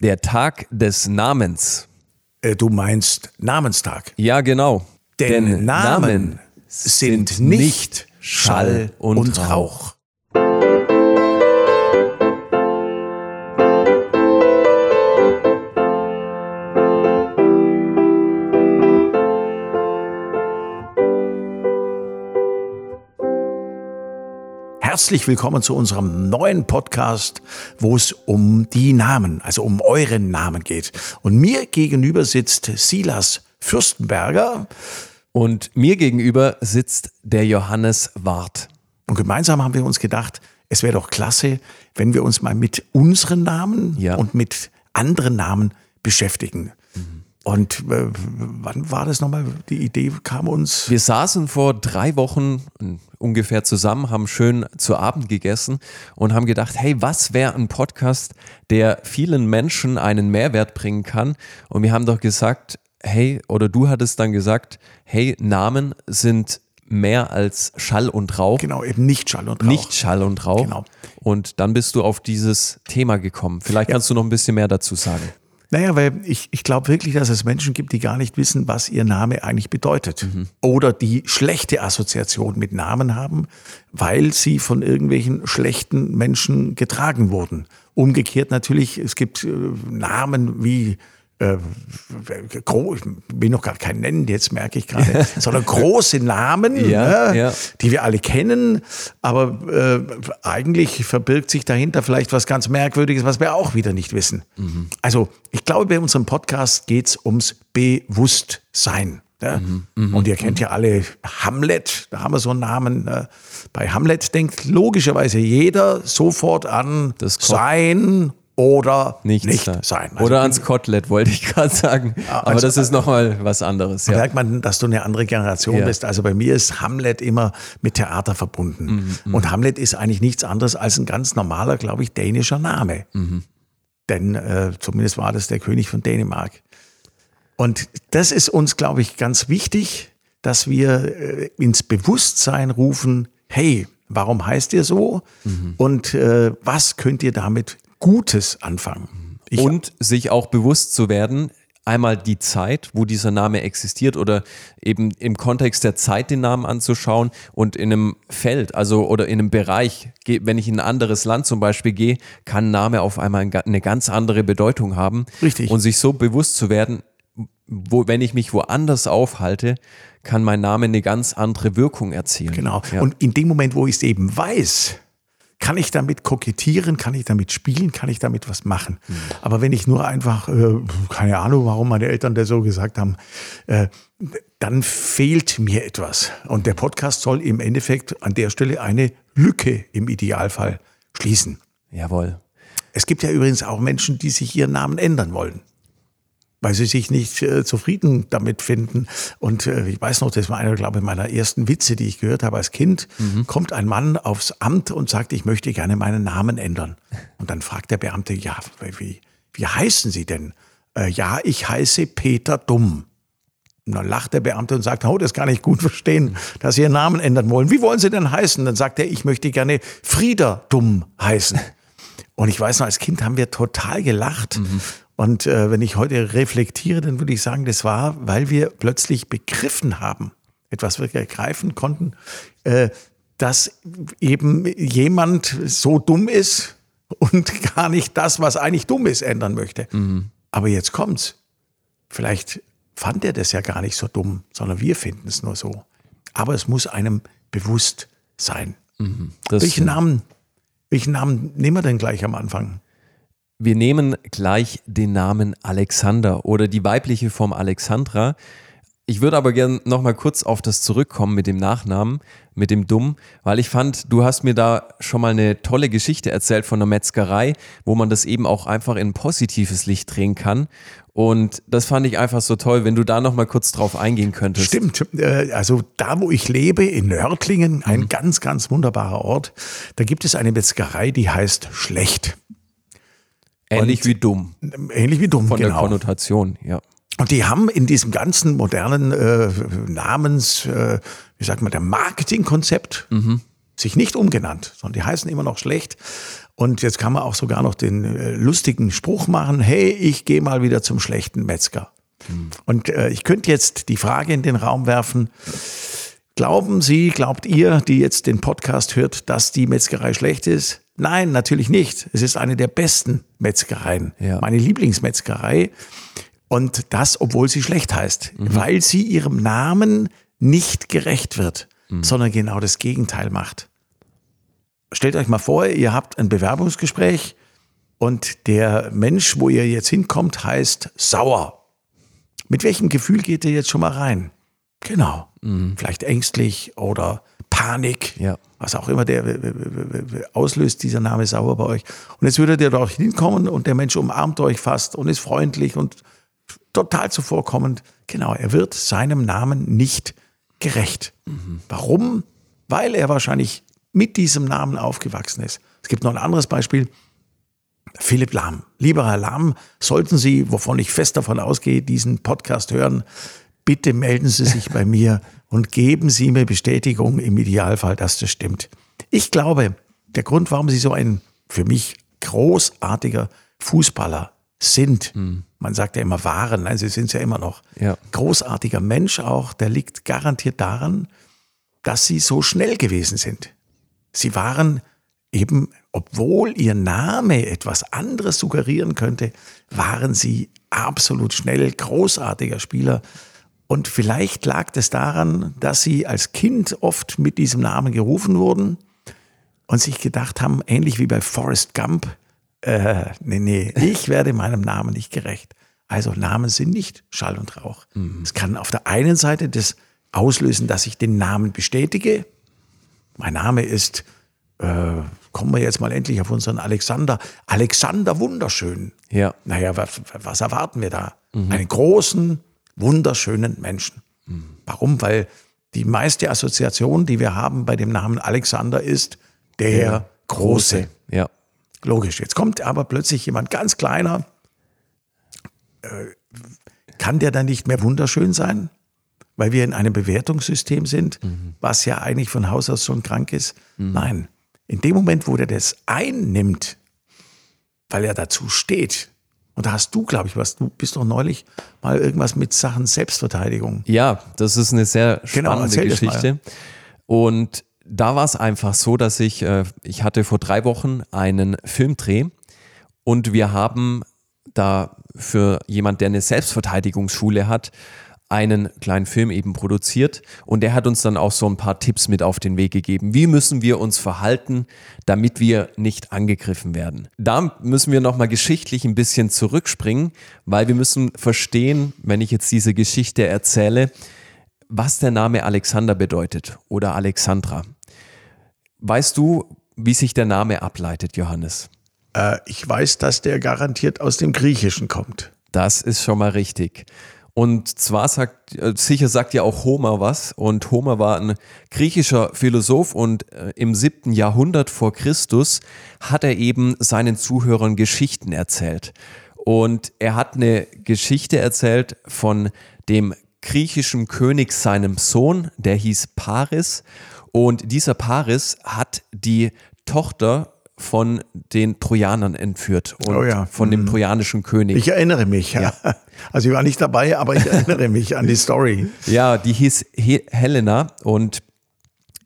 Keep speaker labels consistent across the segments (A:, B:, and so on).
A: Der Tag des Namens.
B: Äh, du meinst Namenstag.
A: Ja, genau.
B: Denn, Namen sind nicht Schall und Rauch. Herzlich willkommen zu unserem neuen Podcast, wo es um die Namen, also um euren Namen geht. Und mir gegenüber sitzt Silas Fürstenberger.
A: Und mir gegenüber sitzt der Johannes Wart.
B: Und gemeinsam haben wir uns gedacht, es wäre doch klasse, wenn wir uns mal mit unseren Namen
A: Ja.
B: und mit anderen Namen beschäftigen. Und äh, wann war das nochmal? Die Idee kam uns.
A: Wir saßen vor drei Wochen ungefähr zusammen, haben schön zu Abend gegessen und haben gedacht, hey, was wäre ein Podcast, der vielen Menschen einen Mehrwert bringen kann? Und wir haben doch gesagt, hey, oder du hattest dann gesagt, hey, Namen sind mehr als Schall und Rauch.
B: Genau, eben nicht Schall und Rauch.
A: Nicht Schall und Rauch.
B: Genau.
A: Und dann bist du auf dieses Thema gekommen. Vielleicht kannst du noch ein bisschen mehr dazu sagen.
B: Naja, weil ich, ich glaube wirklich, dass es Menschen gibt, die gar nicht wissen, was ihr Name eigentlich bedeutet. Oder die schlechte Assoziation mit Namen haben, weil sie von irgendwelchen schlechten Menschen getragen wurden. Umgekehrt natürlich, es gibt äh, Namen wie äh, gro- ich will noch gar keinen nennen, jetzt merke ich gerade, sondern große Namen,
A: Ja,
B: ne,
A: ja.
B: die wir alle kennen, aber äh, eigentlich verbirgt sich dahinter vielleicht was ganz Merkwürdiges, was wir auch wieder nicht wissen. Also ich glaube, bei unserem Podcast geht es ums Bewusstsein. Ja? Und ihr kennt ja alle Hamlet, da haben wir so einen Namen. ne? Bei Hamlet denkt logischerweise jeder sofort an Sein oder
A: Nicht,
B: nicht,
A: sein.
B: sein. Also
A: Oder ans Kotelett, wollte ich gerade sagen. Aber
B: also-
A: das ist nochmal was anderes.
B: Da
A: Ja.
B: merkt man, dass du eine andere Generation
A: Ja.
B: bist. Also bei mir ist Hamlet immer mit Theater verbunden.
A: Mhm,
B: Und Hamlet ist eigentlich nichts anderes als ein ganz normaler, glaube ich, dänischer Name.
A: Mhm.
B: Denn äh, zumindest war das der König von Dänemark. Und das ist uns, glaube ich, ganz wichtig, dass wir äh, ins Bewusstsein rufen, hey, warum heißt ihr so?
A: Mhm.
B: Und äh, was könnt ihr damit Gutes anfangen? Ich,
A: Und sich auch bewusst zu werden, einmal die Zeit, wo dieser Name existiert oder eben im Kontext der Zeit den Namen anzuschauen und in einem Feld, also oder in einem Bereich, wenn ich in ein anderes Land zum Beispiel gehe, kann ein Name auf einmal eine ganz andere Bedeutung haben.
B: Richtig.
A: Und sich so bewusst zu werden, wo, wenn ich mich woanders aufhalte, kann mein Name eine ganz andere Wirkung erzielen.
B: Genau.
A: Ja.
B: Und in dem Moment, wo ich es eben weiß, kann ich damit kokettieren, kann ich damit spielen, kann ich damit was machen.
A: Mhm.
B: Aber wenn ich nur einfach, äh, keine Ahnung, warum meine Eltern das so gesagt haben, äh, dann fehlt mir etwas. Und der Podcast soll im Endeffekt an der Stelle eine Lücke im Idealfall schließen.
A: Jawohl.
B: Es gibt ja übrigens auch Menschen, die sich ihren Namen ändern wollen. Weil sie sich nicht äh, zufrieden damit finden. Und äh, ich weiß noch, das war einer, glaube ich, meiner ersten Witze, die ich gehört habe als Kind. Kommt ein Mann aufs Amt und sagt, ich möchte gerne meinen Namen ändern. Und dann fragt der Beamte, ja, wie, wie heißen Sie denn? Äh, ja, ich heiße Peter Dumm. Und dann lacht der Beamte und sagt, oh, das kann ich gut verstehen, dass Sie Ihren Namen ändern wollen. Wie wollen Sie denn heißen? Dann sagt er, ich möchte gerne Frieder Dumm heißen. Und ich weiß noch, als Kind haben wir total gelacht. Und äh, wenn ich heute reflektiere, dann würde ich sagen, das war, weil wir plötzlich begriffen haben, etwas wirklich ergreifen konnten, äh, dass eben jemand so dumm ist und gar nicht das, was eigentlich dumm ist, ändern möchte. Aber jetzt kommt's. Vielleicht fand er das ja gar nicht so dumm, sondern wir finden es nur so. Aber es muss einem bewusst sein.
A: Das
B: Welchen Namen, welchen Namen nehmen wir denn gleich am Anfang?
A: Wir nehmen gleich den Namen Alexander oder die weibliche Form Alexandra. Ich würde aber gerne nochmal kurz auf das zurückkommen mit dem Nachnamen, mit dem Dumm, weil ich fand, du hast mir da schon mal eine tolle Geschichte erzählt von der Metzgerei, wo man das eben auch einfach in ein positives Licht drehen kann. Und das fand ich einfach so toll, wenn du da nochmal kurz drauf eingehen könntest.
B: Stimmt. äh, Also da, wo ich lebe, in Nördlingen, ein ganz, ganz wunderbarer Ort, da gibt es eine Metzgerei, die heißt Schlecht.
A: Ähnlich
B: Und-
A: wie dumm
B: Ähnlich wie dumm,
A: von der
B: genau.
A: Konnotation, ja.
B: Und die haben in diesem ganzen modernen äh, Namens, äh, wie sagt man, der Marketingkonzept sich nicht umgenannt, sondern die heißen immer noch schlecht. Und jetzt kann man auch sogar noch den äh, lustigen Spruch machen, hey, ich gehe mal wieder zum schlechten Metzger. Mhm. Und äh, ich könnte jetzt die Frage in den Raum werfen, glauben Sie, glaubt ihr, die jetzt den Podcast hört, dass die Metzgerei schlecht ist? Nein, natürlich nicht. Es ist eine der besten Metzgereien. Ja. Meine Lieblingsmetzgerei. Und das, obwohl sie schlecht heißt, mhm. weil sie ihrem Namen nicht gerecht wird, mhm. sondern genau das Gegenteil macht. Stellt euch mal vor, ihr habt ein Bewerbungsgespräch und der Mensch, wo ihr jetzt hinkommt, heißt sauer. Mit welchem Gefühl geht ihr jetzt schon mal rein? Genau. Mhm. Vielleicht ängstlich oder Panik, ja. was auch immer der auslöst, dieser Name sauer bei euch. Und jetzt würdet ihr dort hinkommen und der Mensch umarmt euch fast und ist freundlich und total zuvorkommend. Genau, er wird seinem Namen nicht gerecht. Mhm. Warum? Weil er wahrscheinlich mit diesem Namen aufgewachsen ist. Es gibt noch ein anderes Beispiel. Philipp Lahm. Lieber Herr Lahm, sollten Sie, wovon ich fest davon ausgehe, diesen Podcast hören, bitte melden Sie sich bei mir und geben Sie mir Bestätigung im Idealfall, dass das stimmt. Ich glaube, der Grund, warum Sie so ein für mich großartiger Fußballer sind, hm. man sagt ja immer waren, nein, Sie sind es ja immer noch, ja. großartiger Mensch auch, der liegt garantiert daran, dass Sie so schnell gewesen sind. Sie waren eben, obwohl Ihr Name etwas anderes suggerieren könnte, waren Sie absolut schnell, großartiger Spieler und vielleicht lag es daran, dass sie als Kind oft mit diesem Namen gerufen wurden und sich gedacht haben, ähnlich wie bei Forrest Gump, äh, nee, nee, ich werde meinem Namen nicht gerecht. Also Namen sind nicht Schall und Rauch. Mhm. Es kann auf der einen Seite das auslösen, dass ich den Namen bestätige. Mein Name ist, äh, kommen wir jetzt mal endlich auf unseren Alexander. Alexander Wunderschön. Ja. Naja, was, was erwarten wir da? Mhm. Einen großen, wunderschönen Menschen. Warum? Weil die meiste Assoziation, die wir haben bei dem Namen Alexander, ist der, der Große. Große. Ja. Logisch. Jetzt kommt aber plötzlich jemand ganz kleiner. Äh, kann der dann nicht mehr wunderschön sein? Weil wir in einem Bewertungssystem sind, mhm. was ja eigentlich von Haus aus schon krank ist. Mhm. Nein. In dem Moment, wo der das einnimmt, weil er dazu steht, und da hast du, glaube ich, was, du bist doch neulich mal irgendwas mit Sachen Selbstverteidigung.
A: Ja, das ist eine sehr genau, spannende genau, Geschichte. Und da war es einfach so, dass ich, äh, ich hatte vor drei Wochen einen Filmdreh und wir haben da für jemand, der eine Selbstverteidigungsschule hat, einen kleinen Film eben produziert und der hat uns dann auch so ein paar Tipps mit auf den Weg gegeben. Wie müssen wir uns verhalten, damit wir nicht angegriffen werden? Da müssen wir nochmal geschichtlich ein bisschen zurückspringen, weil wir müssen verstehen, wenn ich jetzt diese Geschichte erzähle, was der Name Alexander bedeutet oder Alexandra. Weißt du, wie sich der Name ableitet, Johannes?
B: Äh, ich weiß, dass der garantiert aus dem Griechischen kommt.
A: Das ist schon mal richtig. Und zwar sagt, äh, sicher sagt ja auch Homer was. Und Homer war ein griechischer Philosoph und äh, im siebten Jahrhundert vor Christus hat er eben seinen Zuhörern Geschichten erzählt. Und er hat eine Geschichte erzählt von dem griechischen König seinem Sohn, der hieß Paris. Und dieser Paris hat die Tochter von den Trojanern entführt und oh ja. von dem mhm. trojanischen König.
B: Ich erinnere mich, ja. ja. Also ich war nicht dabei, aber ich erinnere mich an die Story.
A: Ja, die hieß He Helena und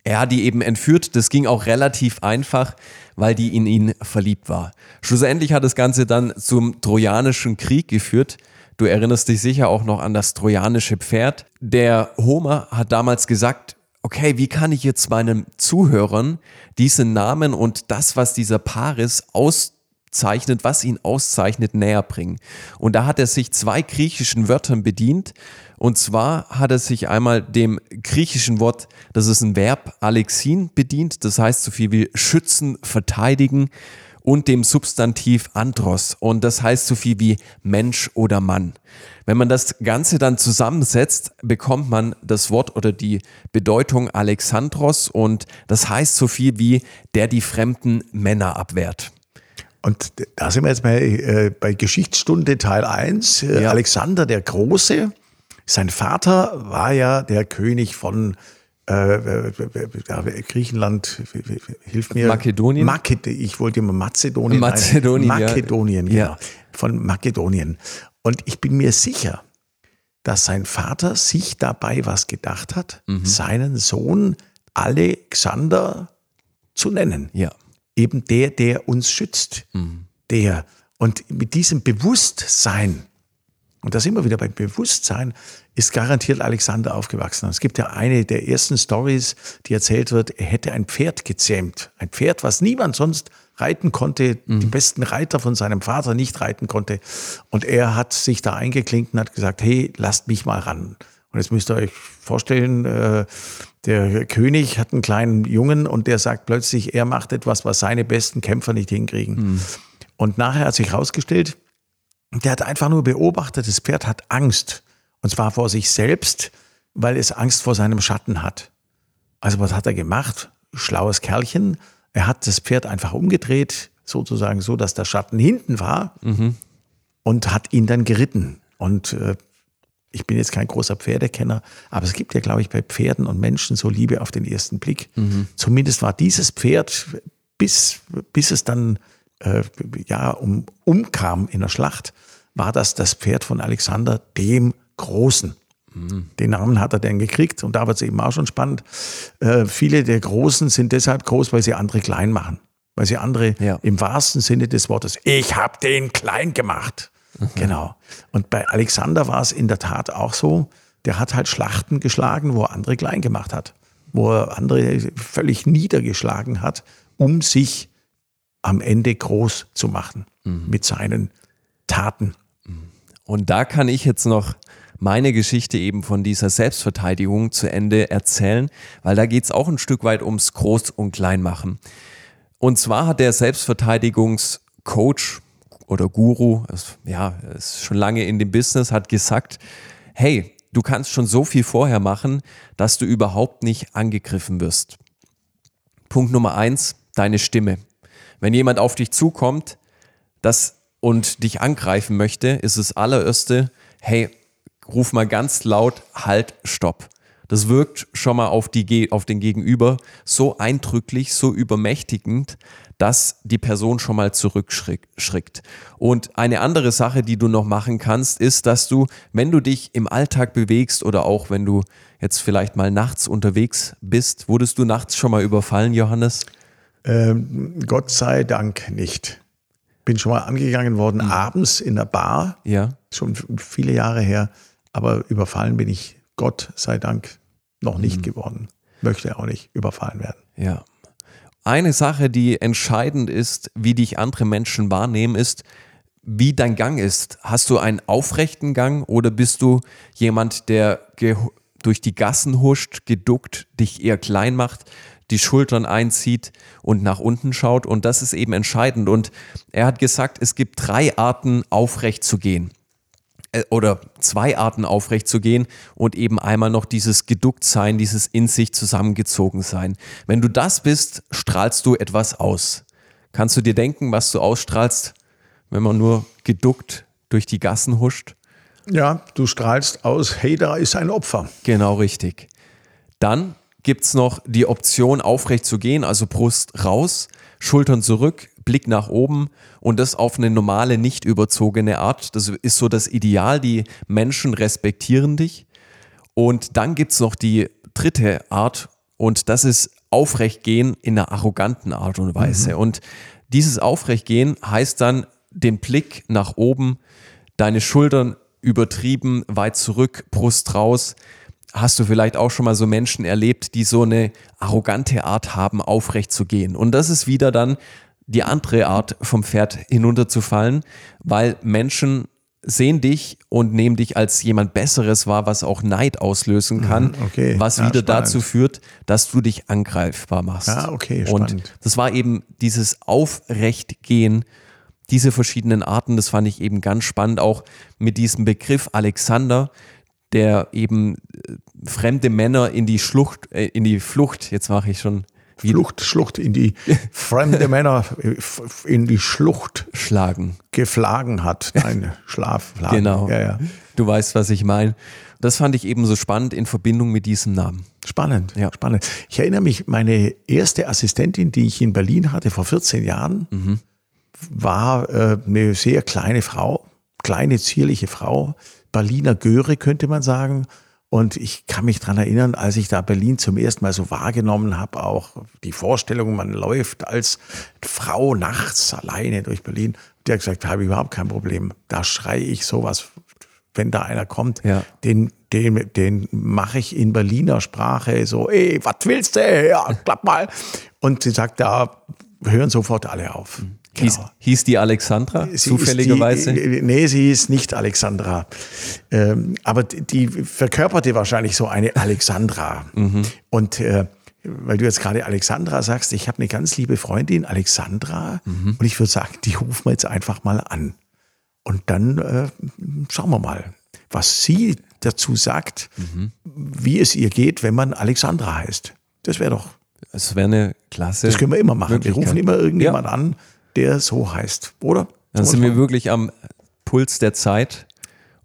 A: er hat die eben entführt. Das ging auch relativ einfach, weil die in ihn verliebt war. Schlussendlich hat das Ganze dann zum Trojanischen Krieg geführt. Du erinnerst dich sicher auch noch an das trojanische Pferd. Der Homer hat damals gesagt, okay, wie kann ich jetzt meinen Zuhörern diesen Namen und das, was dieser Paris auszeichnet, was ihn auszeichnet, näher bringen? Und da hat er sich zwei griechischen Wörtern bedient. Und zwar hat er sich einmal dem griechischen Wort, das ist ein Verb, Alexin bedient, das heißt so viel wie schützen, verteidigen und dem Substantiv Andros. Und das heißt so viel wie Mensch oder Mann. Wenn man das Ganze dann zusammensetzt, bekommt man das Wort oder die Bedeutung Alexandros und das heißt so viel wie der die fremden Männer abwehrt.
B: Und da sind wir jetzt bei, äh, bei Geschichtsstunde Teil 1. Äh, ja. Alexander der Große, sein Vater war ja der König von äh, äh, Griechenland, hilf mir.
A: Makedonien?
B: Maked ich wollte immer Mazedonien.
A: Mazedonien,
B: ein, Makedonien,
A: ja.
B: genau. Von Makedonien. Und ich bin mir sicher, dass sein Vater sich dabei was gedacht hat, mhm. seinen Sohn Alexander zu nennen.
A: Ja.
B: Eben der, der uns schützt.
A: Mhm.
B: Der. Und mit diesem Bewusstsein, und das immer wieder beim Bewusstsein, ist garantiert Alexander aufgewachsen. Es gibt ja eine der ersten Stories, die erzählt wird, er hätte ein Pferd gezähmt. Ein Pferd, was niemand sonst reiten konnte, mhm. die besten Reiter von seinem Vater nicht reiten konnte. Und er hat sich da eingeklinkt und hat gesagt, hey, lasst mich mal ran. Und jetzt müsst ihr euch vorstellen, äh, der König hat einen kleinen Jungen und der sagt plötzlich, er macht etwas, was seine besten Kämpfer nicht hinkriegen. Mhm. Und nachher hat sich herausgestellt, der hat einfach nur beobachtet, das Pferd hat Angst. Und zwar vor sich selbst, weil es Angst vor seinem Schatten hat. Also was hat er gemacht? Schlaues Kerlchen. Er hat das Pferd einfach umgedreht, sozusagen so, dass der Schatten hinten war mhm. und hat ihn dann geritten. Und äh, ich bin jetzt kein großer Pferdekenner, aber es gibt ja, glaube ich, bei Pferden und Menschen so Liebe auf den ersten Blick. Mhm. Zumindest war dieses Pferd, bis, bis es dann äh, ja, um, umkam in der Schlacht, war das das Pferd von Alexander dem Großen. Mhm. Den Namen hat er denn gekriegt und da wird es eben auch schon spannend. Äh, viele der Großen sind deshalb groß, weil sie andere klein machen. Weil sie andere ja. im wahrsten Sinne des Wortes, ich habe den klein gemacht. Mhm. Genau. Und bei Alexander war es in der Tat auch so, der hat halt Schlachten geschlagen, wo er andere klein gemacht hat. Wo er andere völlig niedergeschlagen hat, um sich am Ende groß zu machen mhm. mit seinen Taten.
A: Und da kann ich jetzt noch meine Geschichte eben von dieser Selbstverteidigung zu Ende erzählen, weil da geht es auch ein Stück weit ums Groß- und Kleinmachen. Und zwar hat der Selbstverteidigungscoach oder Guru, ja, ist schon lange in dem Business, hat gesagt, hey, du kannst schon so viel vorher machen, dass du überhaupt nicht angegriffen wirst. Punkt Nummer eins, deine Stimme. Wenn jemand auf dich zukommt, das und dich angreifen möchte, ist das allererste, hey, ruf mal ganz laut, halt, stopp. Das wirkt schon mal auf, die, auf den Gegenüber so eindrücklich, so übermächtigend, dass die Person schon mal zurückschrickt. Und eine andere Sache, die du noch machen kannst, ist, dass du, wenn du dich im Alltag bewegst oder auch wenn du jetzt vielleicht mal nachts unterwegs bist, wurdest du nachts schon mal überfallen, Johannes?
B: Ähm, Gott sei Dank nicht bin schon mal angegangen worden, mhm. abends in der Bar.
A: Ja.
B: Schon viele Jahre her. Aber überfallen bin ich, Gott sei Dank, noch nicht mhm. geworden. Möchte auch nicht überfallen werden.
A: Ja. Eine Sache, die entscheidend ist, wie dich andere Menschen wahrnehmen, ist, wie dein Gang ist. Hast du einen aufrechten Gang oder bist du jemand, der durch die Gassen huscht, geduckt, dich eher klein macht? Die Schultern einzieht und nach unten schaut. Und das ist eben entscheidend. Und er hat gesagt, es gibt drei Arten, aufrecht zu gehen. Äh, oder zwei Arten aufrecht zu gehen und eben einmal noch dieses Geducktsein, dieses in sich zusammengezogen sein. Wenn du das bist, strahlst du etwas aus. Kannst du dir denken, was du ausstrahlst, wenn man nur geduckt durch die Gassen huscht?
B: Ja, du strahlst aus, hey, da ist ein Opfer.
A: Genau richtig. Dann gibt es noch die Option, aufrecht zu gehen, also Brust raus, Schultern zurück, Blick nach oben und das auf eine normale, nicht überzogene Art. Das ist so das Ideal. Die Menschen respektieren dich. Und dann gibt es noch die dritte Art und das ist aufrecht gehen in einer arroganten Art und Weise. Mhm. Und dieses aufrecht gehen heißt dann den Blick nach oben, deine Schultern übertrieben, weit zurück, Brust raus hast du vielleicht auch schon mal so Menschen erlebt, die so eine arrogante Art haben, aufrecht zu gehen. Und das ist wieder dann die andere Art, vom Pferd hinunterzufallen, weil Menschen sehen dich und nehmen dich als jemand Besseres wahr, was auch Neid auslösen mhm, kann,
B: okay.
A: was ja, wieder spannend. dazu führt, dass du dich angreifbar machst.
B: Ja, okay,
A: spannend. Und das war eben dieses Aufrechtgehen, diese verschiedenen Arten, das fand ich eben ganz spannend, auch mit diesem Begriff Alexander, der eben äh, fremde Männer in die Schlucht, äh, in die Flucht, jetzt mache ich schon
B: Flucht, Schlucht in die fremde Männer in die Schlucht
A: schlagen.
B: Geflagen hat. Nein, Schlaf. Schlagen.
A: Genau.
B: Ja, ja.
A: Du weißt, was ich meine. Das fand ich eben so spannend in Verbindung mit diesem Namen.
B: Spannend,
A: Ja.
B: spannend. Ich erinnere mich, meine erste Assistentin, die ich in Berlin hatte vor 14 Jahren,
A: Mhm.
B: war äh, eine sehr kleine Frau, kleine, zierliche Frau, Berliner Göre könnte man sagen. Und ich kann mich dran erinnern, als ich da Berlin zum ersten Mal so wahrgenommen habe, auch die Vorstellung, man läuft als Frau nachts alleine durch Berlin. Die hat gesagt, habe ich überhaupt kein Problem. Da schreie ich sowas, wenn da einer kommt,
A: Ja.
B: den, den, den mache ich in Berliner Sprache so, ey, was willst du? Ja, klapp mal. Und sie sagt, da hören sofort alle auf.
A: Hieß, hieß die Alexandra
B: Sie
A: zufälligerweise?
B: Die, nee, sie ist nicht Alexandra. Ähm, aber die- verkörperte wahrscheinlich so eine Alexandra.
A: Mhm.
B: Und äh, weil du jetzt gerade Alexandra sagst, ich habe eine ganz liebe Freundin, Alexandra,
A: Mhm.
B: und ich würde sagen, die rufen wir jetzt einfach mal an. Und dann äh, schauen wir mal, was sie dazu sagt,
A: Mhm.
B: wie es ihr geht, wenn man Alexandra heißt. Das wäre doch,
A: Es wäre eine klasse.
B: das können wir immer machen. Wir rufen immer irgendjemand an, der so heißt, oder?
A: Dann sind wir wirklich am Puls der Zeit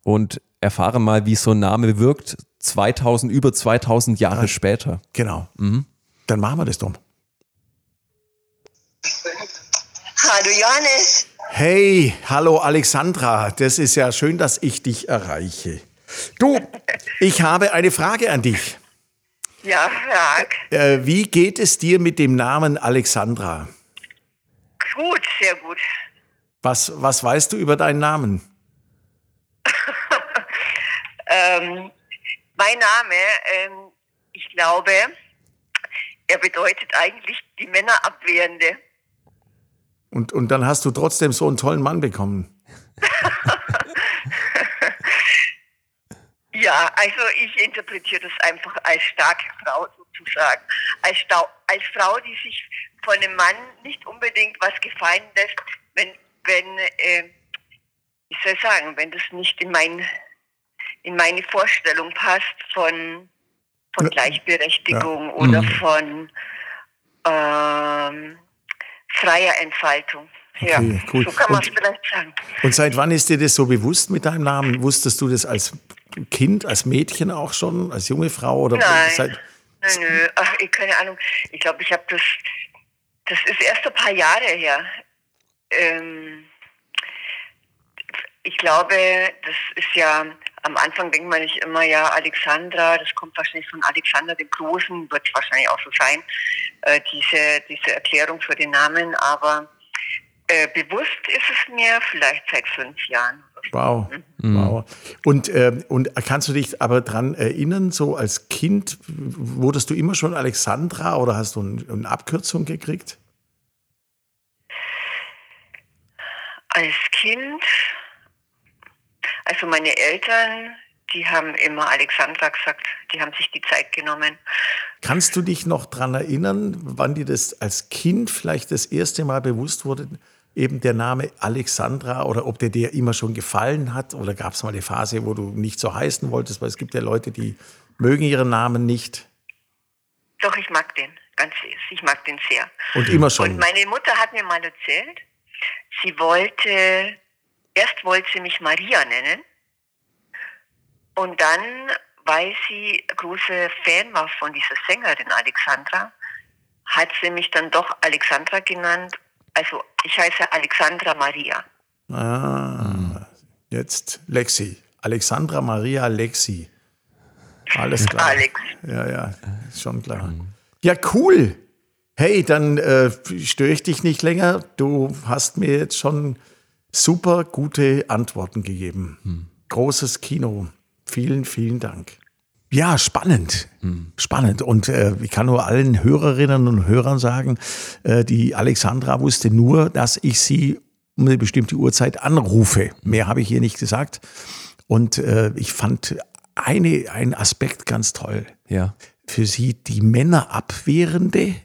A: und erfahren mal, wie so ein Name wirkt, 2000, über 2000 Jahre später.
B: Genau.
A: Mhm.
B: Dann machen wir das doch.
C: Hallo Johannes.
B: Hey, hallo Alexandra. Das ist ja schön, dass ich dich erreiche. Du, ich habe eine Frage an dich.
C: Ja, frag.
B: Äh, wie geht es dir mit dem Namen Alexandra?
C: Gut, sehr gut.
B: Was, was weißt du über deinen Namen?
C: Ähm, mein Name, ähm, ich glaube, er bedeutet eigentlich die Männerabwehrende.
B: Und, und dann hast du trotzdem so einen tollen Mann bekommen.
C: Ja, also ich interpretiere das einfach als starke Frau sozusagen. Als, als Frau, die sich von einem Mann nicht unbedingt was gefallen lässt, wenn, wenn äh, ich soll sagen, wenn das nicht in, mein, in meine Vorstellung passt von, von
B: Ja.
C: Gleichberechtigung oder von ähm, freier Entfaltung. ja,
B: Okay, cool.
C: so kann man es vielleicht sagen.
B: Und seit wann ist dir das so bewusst mit deinem Namen? Wusstest du das als Kind, als Mädchen auch schon, als junge Frau? Oder
C: Nein.
B: Seit,
C: Nö, nö, ach, keine Ahnung. Ich glaube, ich habe das, das ist erst ein paar Jahre her. Ähm, ich glaube, das ist ja, am Anfang denkt man nicht immer, ja, Alexandra, das kommt wahrscheinlich von Alexander dem Großen, wird wahrscheinlich auch so sein, äh, diese, diese Erklärung für den Namen, aber äh, bewusst ist es mir vielleicht seit fünf Jahren.
B: Wow, wow. Und, ähm, und kannst du dich aber dran erinnern, so als Kind, wurdest du immer schon Alexandra oder hast du ein, eine Abkürzung gekriegt?
C: Als Kind, also meine Eltern, die haben immer Alexandra gesagt, die haben sich die Zeit genommen.
B: Kannst du dich noch dran erinnern, wann dir das als Kind vielleicht das erste Mal bewusst wurde, eben der Name Alexandra oder ob der dir immer schon gefallen hat oder gab es mal eine Phase, wo du nicht so heißen wolltest, weil es gibt ja Leute, die mögen ihren Namen nicht
C: Doch, ich mag den, ganz, ich mag den sehr.
B: und immer schon.
C: Und meine Mutter hat mir mal erzählt, sie wollte, erst wollte sie mich Maria nennen und dann, weil sie große Fan war von dieser Sängerin Alexandra, hat sie mich dann doch Alexandra genannt. Also ich heiße Alexandra Maria.
B: Ah, jetzt Lexi. Alexandra Maria Lexi. Alles klar.
C: Alex.
B: Ja, ja, ist schon klar. Ja, cool. Hey, dann äh, störe ich dich nicht länger. Du hast mir jetzt schon super gute Antworten gegeben. Großes Kino. Vielen, vielen Dank. Ja, spannend. Spannend. Und äh, ich kann nur allen Hörerinnen und Hörern sagen, äh, die Alexandra wusste nur, dass ich sie um eine bestimmte Uhrzeit anrufe. Mehr habe ich hier nicht gesagt. Und äh, ich fand eine, einen Aspekt ganz toll.
A: Ja.
B: Für sie die Männerabwehrende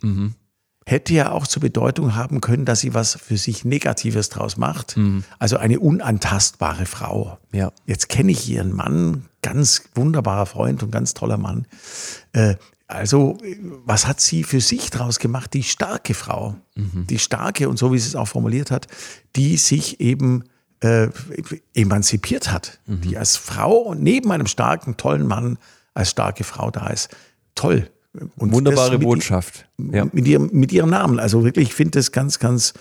B: hätte ja auch zur Bedeutung haben können, dass sie was für sich Negatives draus macht. Also eine unantastbare Frau.
A: Ja.
B: Jetzt kenne ich ihren Mann, ganz wunderbarer Freund und ganz toller Mann. Äh, also, was hat sie für sich draus gemacht? Die starke Frau, mhm. die starke und so wie sie es auch formuliert hat, die sich eben äh, emanzipiert hat, mhm. die als Frau und neben einem starken, tollen Mann als starke Frau da ist. Toll.
A: Und Wunderbare Botschaft.
B: Ja. Mit, ihrem, mit ihrem Namen. Also wirklich, ich finde das ganz, ganz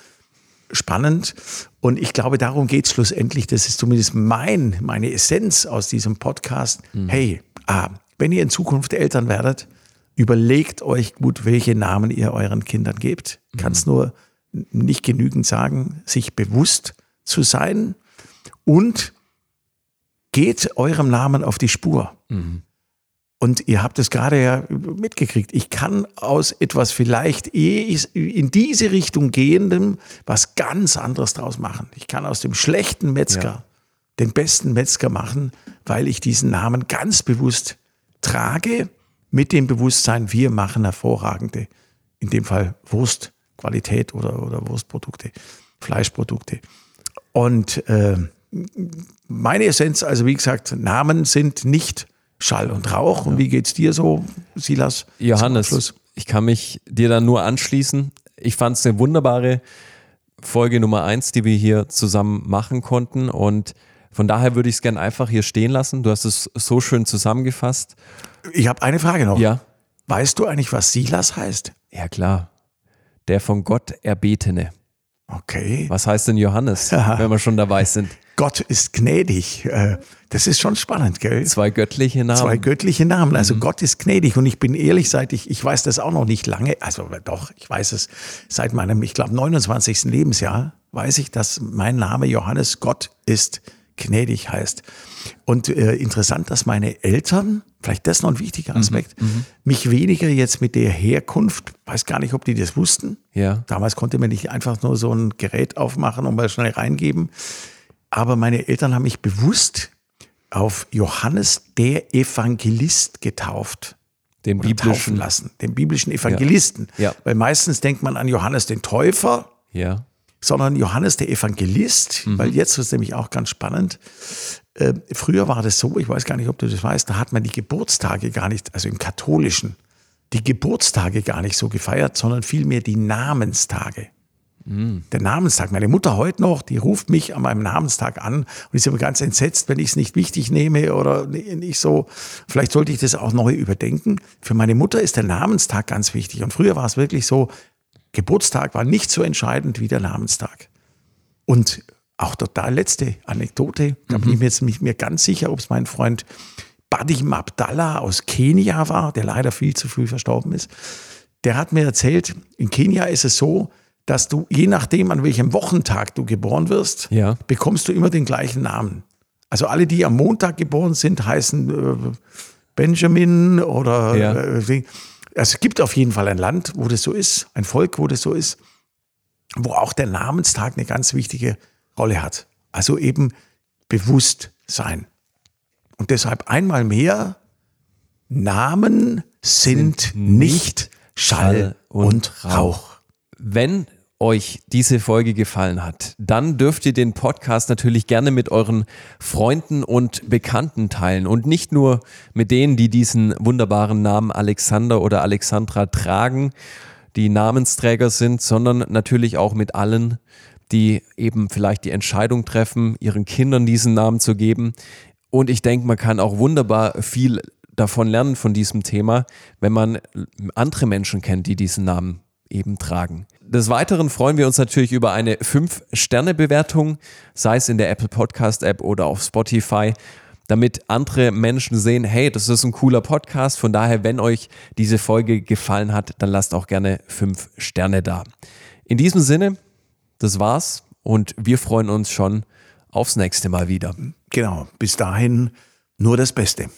B: spannend. Und ich glaube, darum geht es schlussendlich. Das ist zumindest mein, meine Essenz aus diesem Podcast. Mhm. Hey, ah, wenn ihr in Zukunft Eltern werdet, überlegt euch gut, welche Namen ihr euren Kindern gebt. Mhm. Kann es nur nicht genügend sagen, sich bewusst zu sein und geht eurem Namen auf die Spur. Mhm. Und ihr habt es gerade ja mitgekriegt. Ich kann aus etwas vielleicht in diese Richtung gehendem was ganz anderes draus machen. Ich kann aus dem schlechten Metzger ja. den besten Metzger machen, weil ich diesen Namen ganz bewusst trage mit dem Bewusstsein, wir machen hervorragende, in dem Fall Wurstqualität oder, oder Wurstprodukte, Fleischprodukte. Und äh, meine Essenz, also wie gesagt, Namen sind nicht Schall und Rauch. Und wie geht's dir so, Silas?
A: Johannes, ich kann mich dir dann nur anschließen. Ich fand es eine wunderbare Folge Nummer eins, die wir hier zusammen machen konnten. Und von daher würde ich es gerne einfach hier stehen lassen. Du hast es so schön zusammengefasst.
B: Ich habe eine Frage noch.
A: Ja.
B: Weißt du eigentlich, was Silas heißt?
A: Ja, klar. Der von Gott erbetene.
B: Okay.
A: Was heißt denn Johannes, wenn wir schon dabei sind?
B: Gott ist gnädig. Äh, das ist schon spannend, gell?
A: Zwei göttliche Namen.
B: Zwei göttliche Namen. Also mhm. Gott ist gnädig. Und ich bin ehrlich, seit ich, ich weiß das auch noch nicht lange, also doch, ich weiß es seit meinem, ich glaube, 29. Lebensjahr, weiß ich, dass mein Name Johannes Gott ist gnädig heißt. Und äh, interessant, dass meine Eltern, vielleicht das noch ein wichtiger mhm, Aspekt, mhm, mich weniger jetzt mit der Herkunft, weiß gar nicht, ob die das wussten.
A: Ja.
B: Damals konnte man nicht einfach nur so ein Gerät aufmachen und mal schnell reingeben. Aber meine Eltern haben mich bewusst auf Johannes der Evangelist getauft.
A: Den biblischen
B: lassen, den biblischen Evangelisten.
A: Ja. ja.
B: Weil meistens denkt man an Johannes den Täufer.
A: Ja
B: sondern Johannes der Evangelist, mhm. weil jetzt ist es nämlich auch ganz spannend. Äh, früher war das so, ich weiß gar nicht, ob du das weißt, da hat man die Geburtstage gar nicht, also im katholischen, die Geburtstage gar nicht so gefeiert, sondern vielmehr die Namenstage. Mhm. Der Namenstag. Meine Mutter heute noch, die ruft mich an meinem Namenstag an und ist aber ganz entsetzt, wenn ich es nicht wichtig nehme oder nicht so. Vielleicht sollte ich das auch neu überdenken. Für meine Mutter ist der Namenstag ganz wichtig. Und früher war es wirklich so, Geburtstag war nicht so entscheidend wie der Namenstag. Und auch total letzte Anekdote, da bin ich mir jetzt nicht mehr ganz sicher, ob es mein Freund Badim Abdallah aus Kenia war, der leider viel zu früh verstorben ist. Der hat mir erzählt, in Kenia ist es so, dass du, je nachdem, an welchem Wochentag du geboren wirst,
A: ja.
B: bekommst du immer den gleichen Namen. Also alle, die am Montag geboren sind, heißen äh, Benjamin oder
A: ja.
B: äh, also es gibt auf jeden Fall ein Land, wo das so ist, ein Volk, wo das so ist, wo auch der Namenstag eine ganz wichtige Rolle hat. Also eben bewusst sein. Und deshalb einmal mehr, Namen sind, sind nicht Schall und Rauch.
A: Wenn euch diese Folge gefallen hat, dann dürft ihr den Podcast natürlich gerne mit euren Freunden und Bekannten teilen und nicht nur mit denen, die diesen wunderbaren Namen Alexander oder Alexandra tragen, die Namensträger sind, sondern natürlich auch mit allen, die eben vielleicht die Entscheidung treffen, ihren Kindern diesen Namen zu geben. Und ich denke, man kann auch wunderbar viel davon lernen von diesem Thema, wenn man andere Menschen kennt, die diesen Namen eben tragen. Des Weiteren freuen wir uns natürlich über eine 5-Sterne-Bewertung, sei es in der Apple Podcast-App oder auf Spotify, damit andere Menschen sehen, hey, das ist ein cooler Podcast. Von daher, wenn euch diese Folge gefallen hat, dann lasst auch gerne 5 Sterne da. In diesem Sinne, das war's und wir freuen uns schon aufs nächste Mal wieder.
B: Genau, bis dahin nur das Beste.